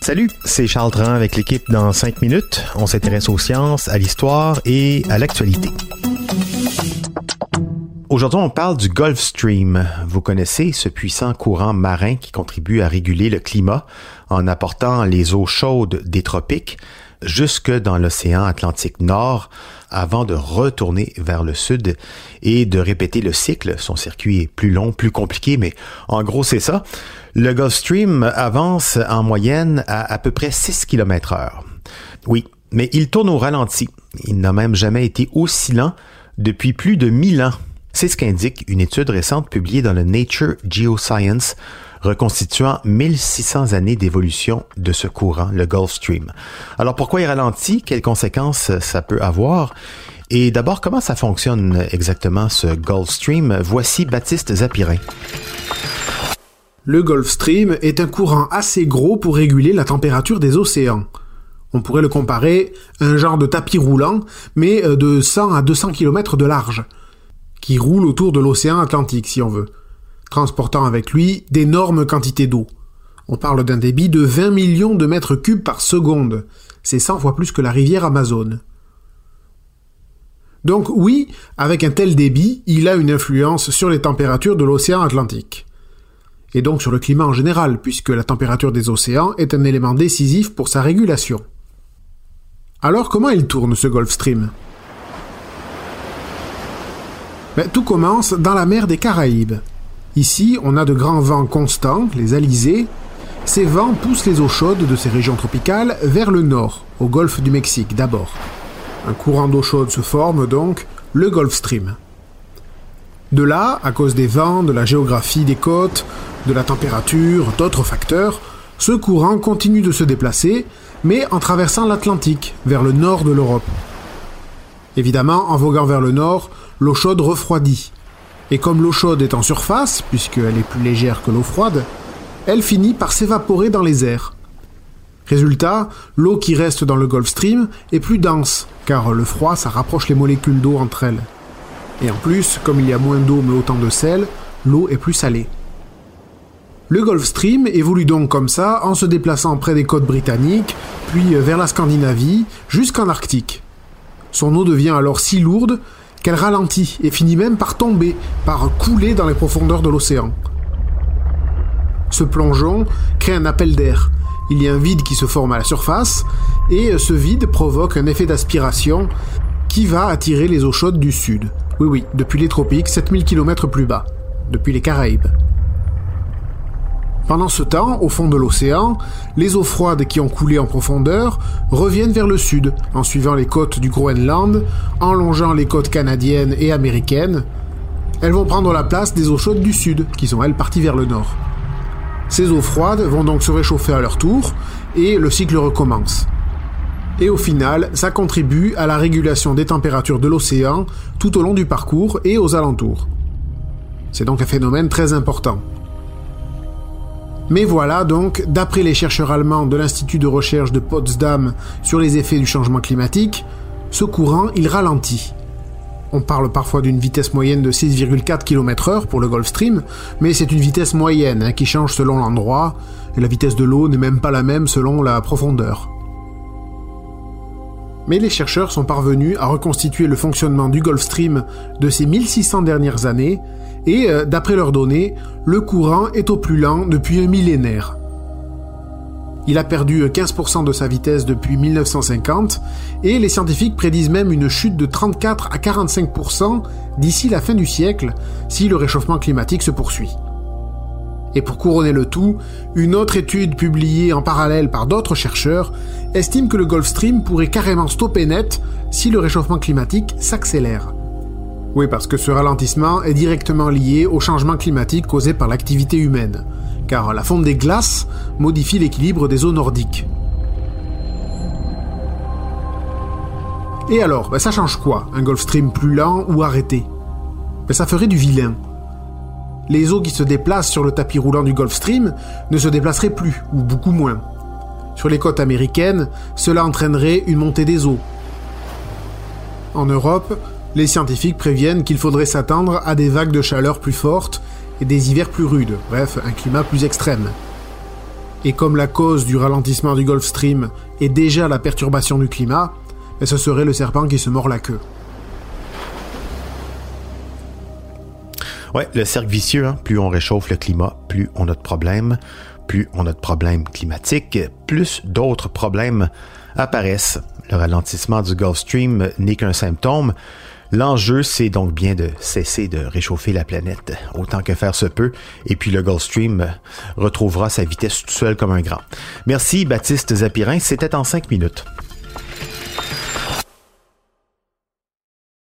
Salut, c'est Charles Tran avec l'équipe dans 5 minutes. On s'intéresse aux sciences, à l'histoire et à l'actualité. Aujourd'hui, on parle du Gulf Stream. Vous connaissez ce puissant courant marin qui contribue à réguler le climat en apportant les eaux chaudes des tropiques jusque dans l'océan Atlantique Nord avant de retourner vers le sud et de répéter le cycle. Son circuit est plus long, plus compliqué, mais en gros c'est ça. Le Gulf Stream avance en moyenne à à peu près 6 km heure. Oui, mais il tourne au ralenti. Il n'a même jamais été aussi lent depuis plus de 1000 ans. C'est ce qu'indique une étude récente publiée dans le Nature Geoscience reconstituant 1600 années d'évolution de ce courant, le Gulf Stream. Alors pourquoi il ralentit? Quelles conséquences ça peut avoir? Et d'abord, comment ça fonctionne exactement ce Gulf Stream? Voici Baptiste Zapirin. Le Gulf Stream est un courant assez gros pour réguler la température des océans. On pourrait le comparer à un genre de tapis roulant, mais euh, de 100 à 200 km de large, qui roule autour de l'océan Atlantique si on veut transportant avec lui d'énormes quantités d'eau. On parle d'un débit de 20 millions de mètres cubes par seconde. C'est 100 fois plus que la rivière Amazone. Donc oui, avec un tel débit, il a une influence sur les températures de l'océan Atlantique. Et donc sur le climat en général, puisque la température des océans est un élément décisif pour sa régulation. Alors comment il tourne ce Gulf Stream? Ben, Tout commence dans la mer des Caraïbes. Ici, on a de grands vents constants, les alizés. Ces vents poussent les eaux chaudes de ces régions tropicales vers le nord, au golfe du Mexique d'abord. Un courant d'eau chaude se forme donc, le Gulf Stream. De là, à cause des vents, de la géographie des côtes, de la température, d'autres facteurs, ce courant continue de se déplacer, mais en traversant l'Atlantique, vers le nord de l'Europe. Évidemment, en voguant vers le nord, l'eau chaude refroidit, et comme l'eau chaude est en surface, puisqu'elle est plus légère que l'eau froide, elle finit par s'évaporer dans les airs. Résultat, l'eau qui reste dans le Gulf Stream est plus dense, car le froid, ça rapproche les molécules d'eau entre elles. Et en plus, comme il y a moins d'eau mais autant de sel, l'eau est plus salée. Le Gulf Stream évolue donc comme ça en se déplaçant près des côtes britanniques, puis vers la Scandinavie, jusqu'en Arctique. Son eau devient alors si lourde qu'elle ralentit et finit même par tomber, par couler dans les profondeurs de l'océan. Ce plongeon crée un appel d'air. Il y a un vide qui se forme à la surface, et ce vide provoque un effet d'aspiration qui va attirer les eaux chaudes du sud. Oui, oui, depuis les tropiques, 7000 km plus bas, depuis les Caraïbes. Pendant ce temps, au fond de l'océan, les eaux froides qui ont coulé en profondeur reviennent vers le sud, en suivant les côtes du Groenland, en longeant les côtes canadiennes et américaines. Elles vont prendre la place des eaux chaudes du sud, qui sont elles parties vers le nord. Ces eaux froides vont donc se réchauffer à leur tour, et le cycle recommence. Et au final, ça contribue à la régulation des températures de l'océan tout au long du parcours et aux alentours. C'est donc un phénomène très important. Mais voilà donc, d'après les chercheurs allemands de l'Institut de recherche de Potsdam sur les effets du changement climatique, ce courant, il ralentit. On parle parfois d'une vitesse moyenne de 6,4 km/h pour le Gulf Stream, mais c'est une vitesse moyenne hein, qui change selon l'endroit, et la vitesse de l'eau n'est même pas la même selon la profondeur. Mais les chercheurs sont parvenus à reconstituer le fonctionnement du Gulf Stream de ces 1600 dernières années et euh, d'après leurs données, le courant est au plus lent depuis un millénaire. Il a perdu 15% de sa vitesse depuis 1950 et les scientifiques prédisent même une chute de 34 à 45% d'ici la fin du siècle si le réchauffement climatique se poursuit. Et pour couronner le tout, une autre étude publiée en parallèle par d'autres chercheurs estime que le Gulf Stream pourrait carrément stopper net si le réchauffement climatique s'accélère. Oui, parce que ce ralentissement est directement lié au changement climatique causé par l'activité humaine, car la fonte des glaces modifie l'équilibre des eaux nordiques. Et alors, ben ça change quoi Un Gulf Stream plus lent ou arrêté? Ben Ça ferait du vilain. Les eaux qui se déplacent sur le tapis roulant du Gulf Stream ne se déplaceraient plus, ou beaucoup moins. Sur les côtes américaines, cela entraînerait une montée des eaux. En Europe, les scientifiques préviennent qu'il faudrait s'attendre à des vagues de chaleur plus fortes et des hivers plus rudes, bref, un climat plus extrême. Et comme la cause du ralentissement du Gulf Stream est déjà la perturbation du climat, et ce serait le serpent qui se mord la queue. Ouais, le cercle vicieux, hein. plus on réchauffe le climat, plus on a de problèmes, plus on a de problèmes climatiques, plus d'autres problèmes apparaissent. Le ralentissement du Gulf Stream n'est qu'un symptôme. L'enjeu, c'est donc bien de cesser de réchauffer la planète autant que faire se peut, et puis le Gulf Stream retrouvera sa vitesse tout seul comme un grand. Merci Baptiste Zapirin, c'était en cinq minutes.